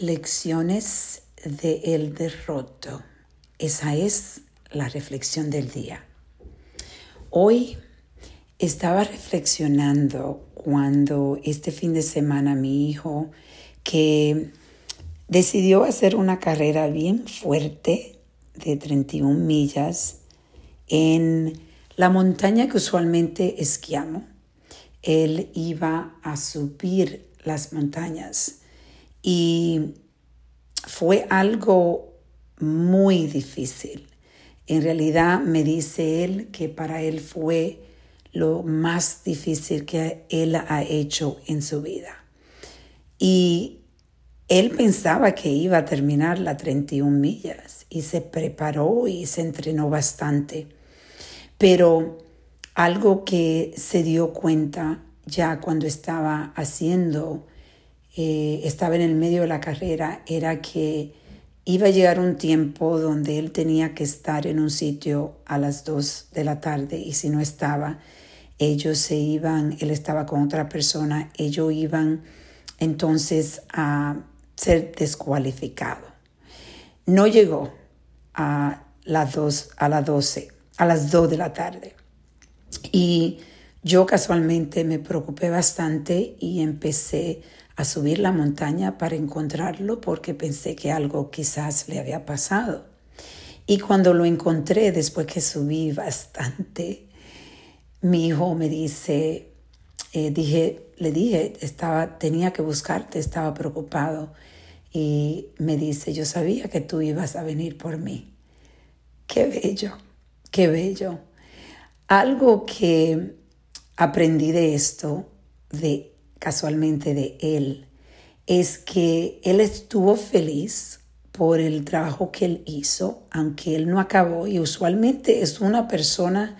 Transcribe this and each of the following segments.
Lecciones de el derroto. Esa es la reflexión del día. Hoy estaba reflexionando cuando este fin de semana mi hijo, que decidió hacer una carrera bien fuerte de 31 millas en la montaña que usualmente esquiamos, él iba a subir las montañas y fue algo muy difícil. En realidad me dice él que para él fue lo más difícil que él ha hecho en su vida. Y él pensaba que iba a terminar las 31 millas y se preparó y se entrenó bastante. Pero algo que se dio cuenta ya cuando estaba haciendo eh, estaba en el medio de la carrera era que iba a llegar un tiempo donde él tenía que estar en un sitio a las dos de la tarde y si no estaba, ellos se iban, él estaba con otra persona, ellos iban entonces a ser descualificado. No llegó a las dos, a las 12, a las 2 de la tarde. Y yo casualmente me preocupé bastante y empecé a subir la montaña para encontrarlo porque pensé que algo quizás le había pasado. Y cuando lo encontré, después que subí bastante, mi hijo me dice, eh, dije, le dije, estaba, tenía que buscarte, estaba preocupado. Y me dice, yo sabía que tú ibas a venir por mí. Qué bello, qué bello. Algo que aprendí de esto, de casualmente de él es que él estuvo feliz por el trabajo que él hizo, aunque él no acabó y usualmente es una persona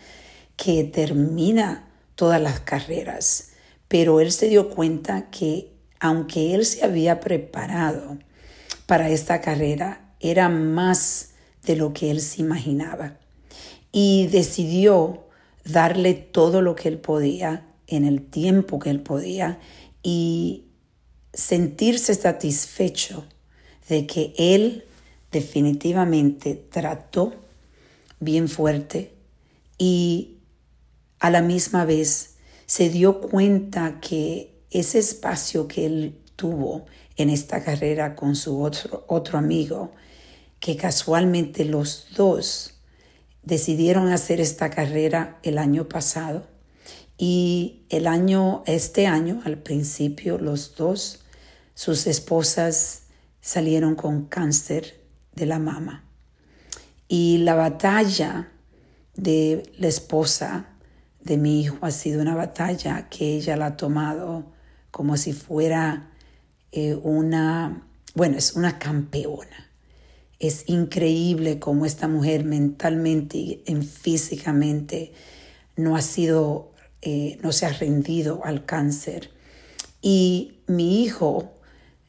que termina todas las carreras, pero él se dio cuenta que aunque él se había preparado para esta carrera, era más de lo que él se imaginaba. Y decidió darle todo lo que él podía en el tiempo que él podía y sentirse satisfecho de que él definitivamente trató bien fuerte y a la misma vez se dio cuenta que ese espacio que él tuvo en esta carrera con su otro, otro amigo, que casualmente los dos decidieron hacer esta carrera el año pasado, y el año, este año, al principio, los dos, sus esposas salieron con cáncer de la mama. Y la batalla de la esposa de mi hijo ha sido una batalla que ella la ha tomado como si fuera eh, una, bueno, es una campeona. Es increíble cómo esta mujer mentalmente y físicamente no ha sido eh, no se ha rendido al cáncer. Y mi hijo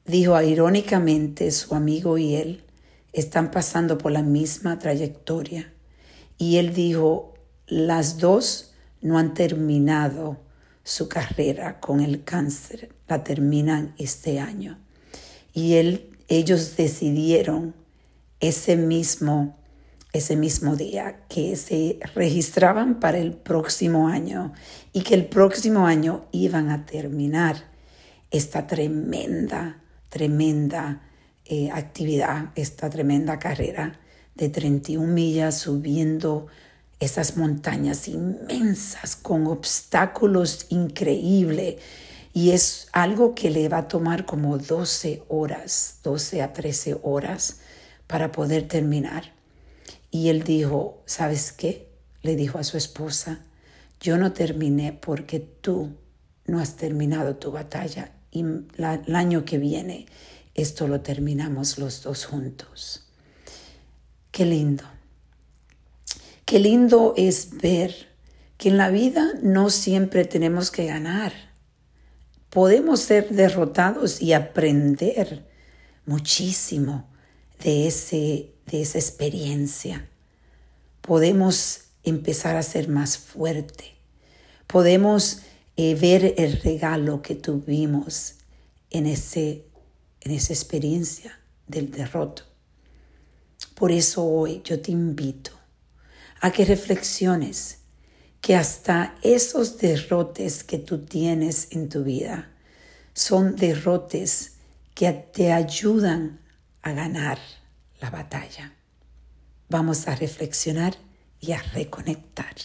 dijo irónicamente, su amigo y él están pasando por la misma trayectoria. Y él dijo, las dos no han terminado su carrera con el cáncer, la terminan este año. Y él, ellos decidieron ese mismo ese mismo día, que se registraban para el próximo año y que el próximo año iban a terminar esta tremenda, tremenda eh, actividad, esta tremenda carrera de 31 millas subiendo esas montañas inmensas con obstáculos increíbles. Y es algo que le va a tomar como 12 horas, 12 a 13 horas para poder terminar. Y él dijo, ¿sabes qué? Le dijo a su esposa, yo no terminé porque tú no has terminado tu batalla y el año que viene esto lo terminamos los dos juntos. Qué lindo. Qué lindo es ver que en la vida no siempre tenemos que ganar. Podemos ser derrotados y aprender muchísimo de, ese, de esa experiencia. Podemos empezar a ser más fuerte. Podemos eh, ver el regalo que tuvimos en ese, en esa experiencia del derroto. Por eso hoy yo te invito a que reflexiones que hasta esos derrotes que tú tienes en tu vida son derrotes que te ayudan a ganar la batalla. Vamos a reflexionar y a reconectar.